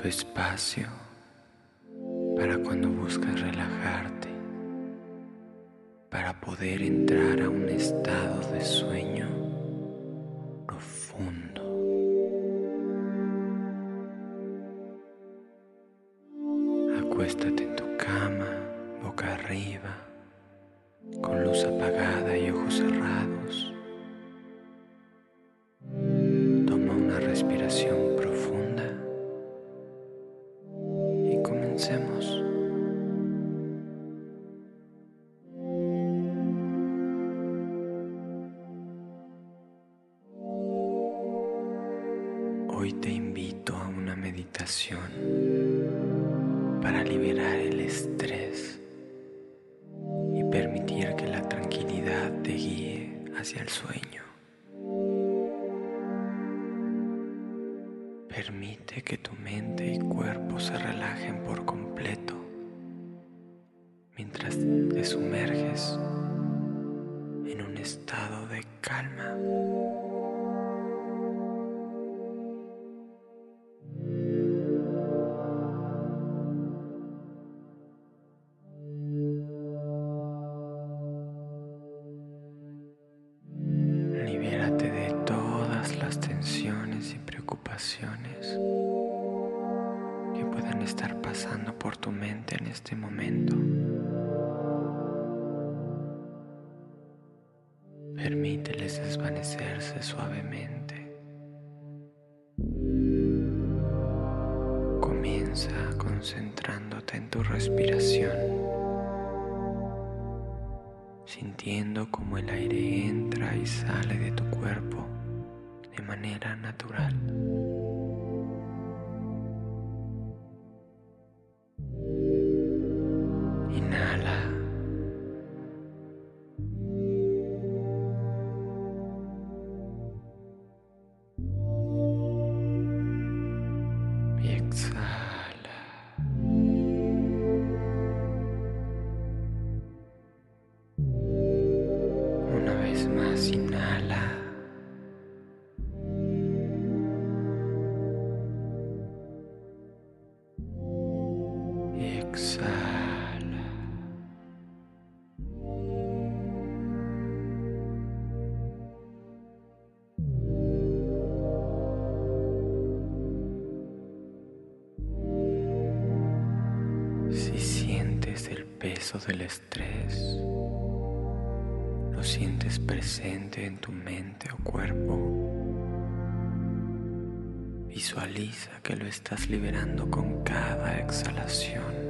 tu espacio para cuando buscas relajarte, para poder entrar a un estado de sueño profundo. Acuéstate en tu cama, boca arriba, con luz apagada y ojos cerrados. Te guíe hacia el sueño. Permite que tu mente y cuerpo se relajen por completo mientras te sumerges en un estado de calma. Preocupaciones que puedan estar pasando por tu mente en este momento. Permíteles desvanecerse suavemente. Comienza concentrándote en tu respiración sintiendo como el aire entra y sale de tu cuerpo de manera natural. Si sientes el peso del estrés, lo sientes presente en tu mente o cuerpo. Visualiza que lo estás liberando con cada exhalación.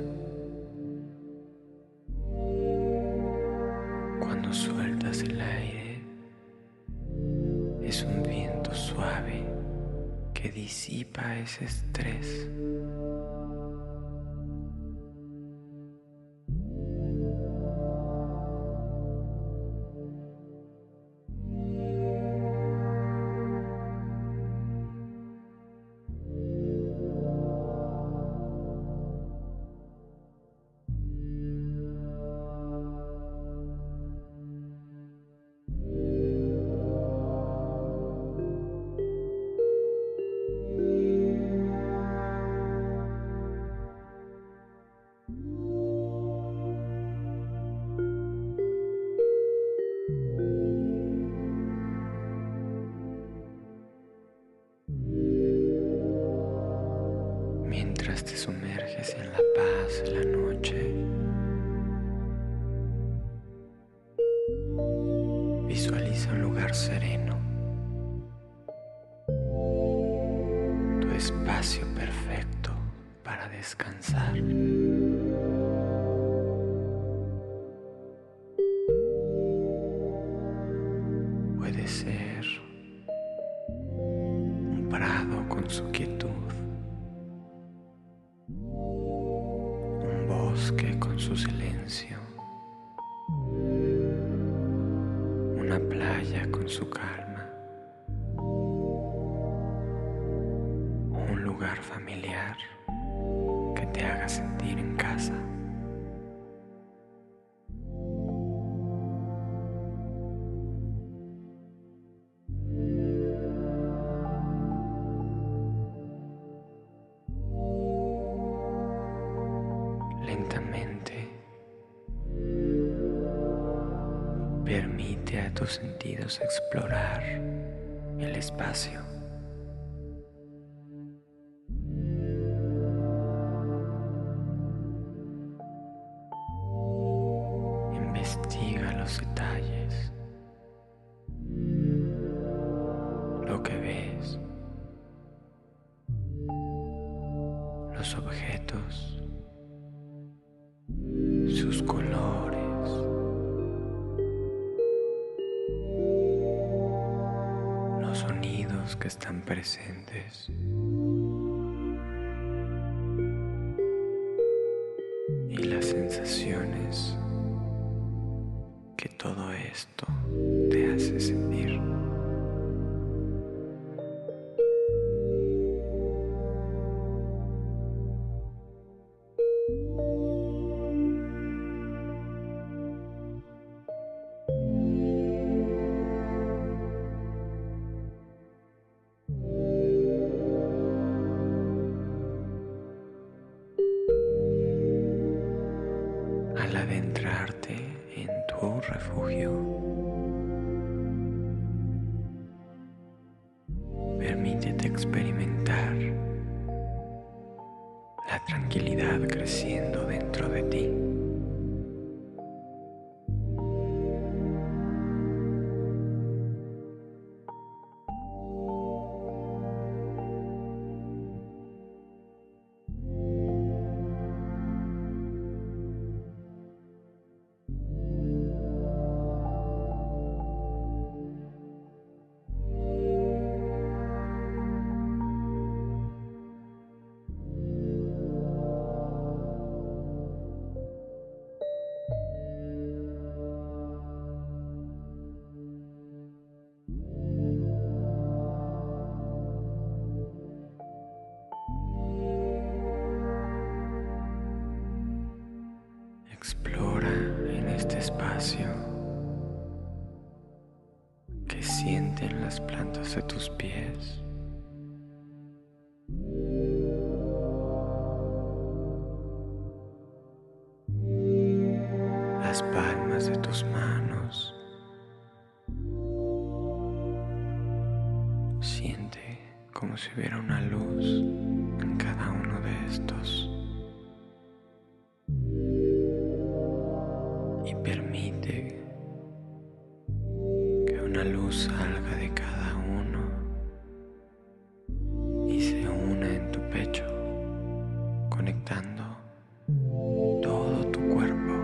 Disipa ese estrés. Lugar sereno, tu espacio perfecto para descansar. Playa con su calma, Permite a tus sentidos explorar el espacio. Que están presentes. Y las sensaciones que todo esto te hace sentir. Refugio, que sienten las plantas de tus pies. Salga de cada uno y se una en tu pecho, conectando todo tu cuerpo.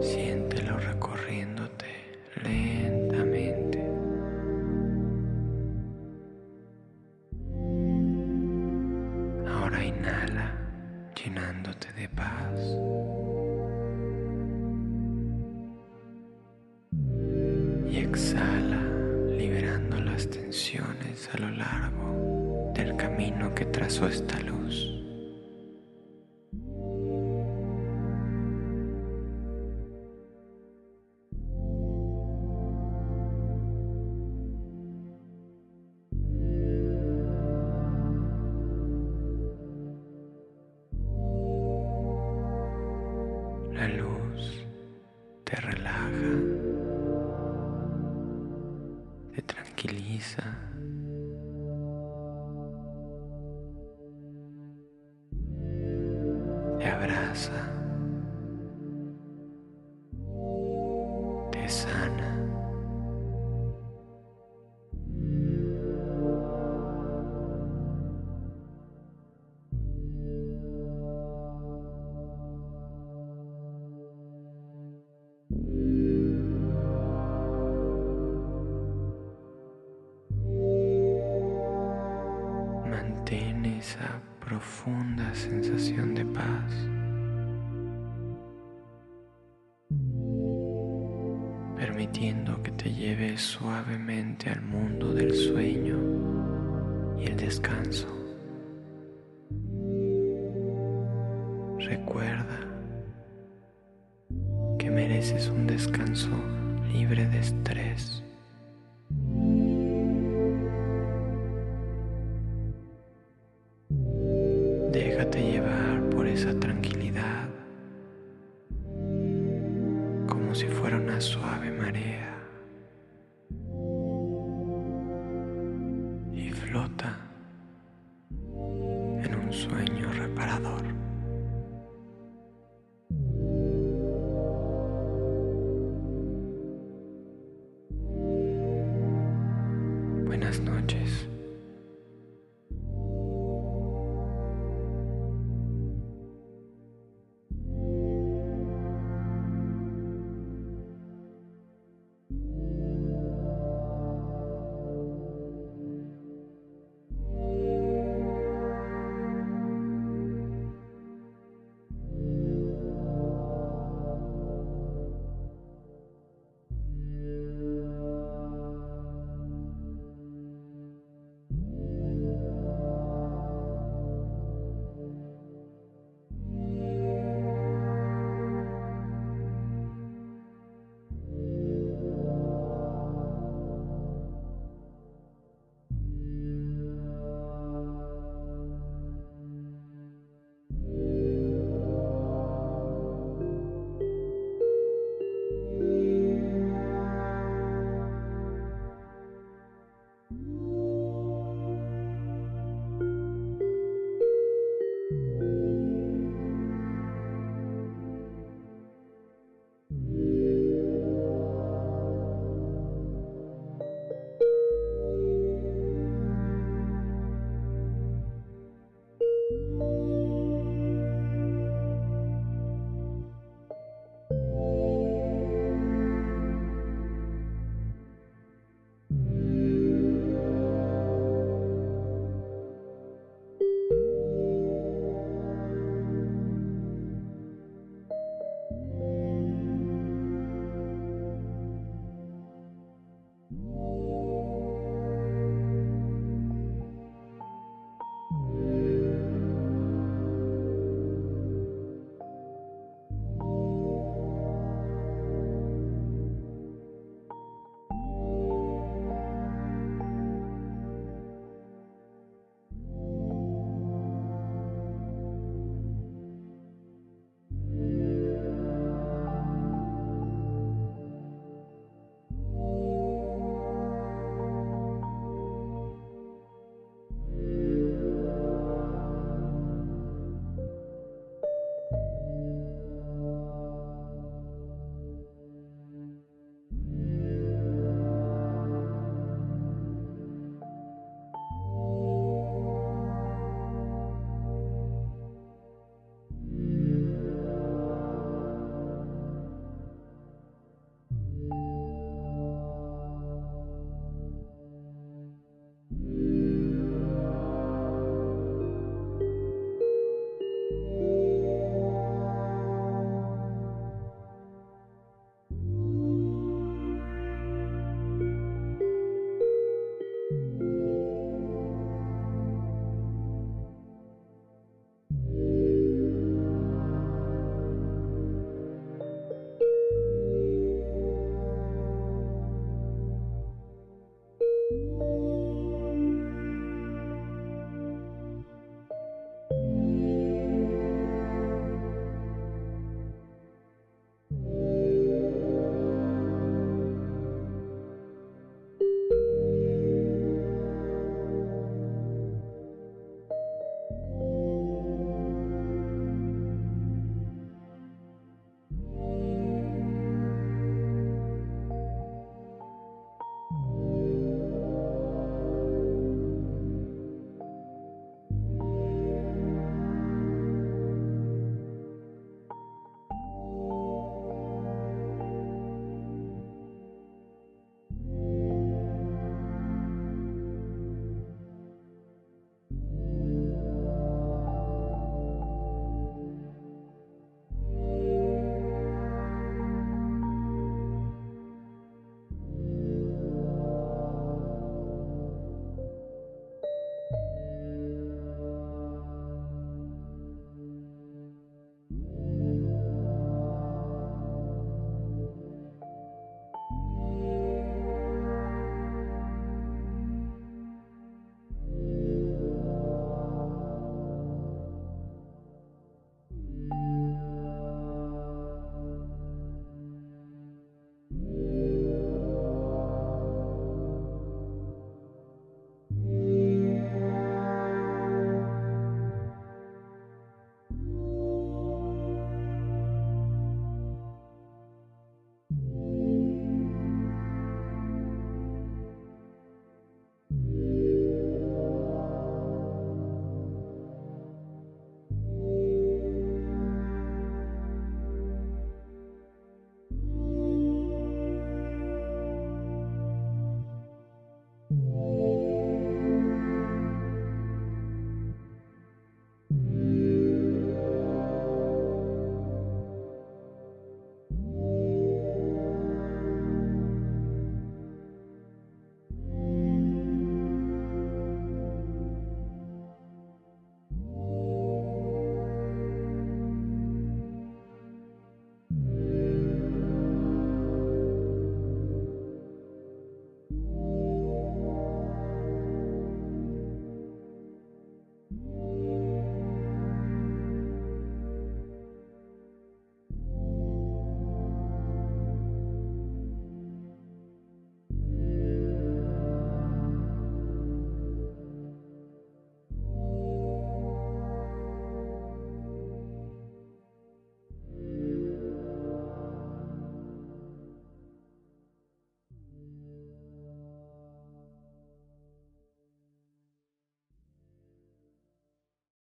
Siéntelo recorriéndote lentamente. Ahora inhala llenándote de paz. Del camino que trazó esta luz. La luz te relaja, te tranquiliza. Esa profunda sensación de paz. Permitiendo que te lleve suavemente al mundo del sueño y el descanso. Recuerda que mereces un descanso libre de estrés. Noches.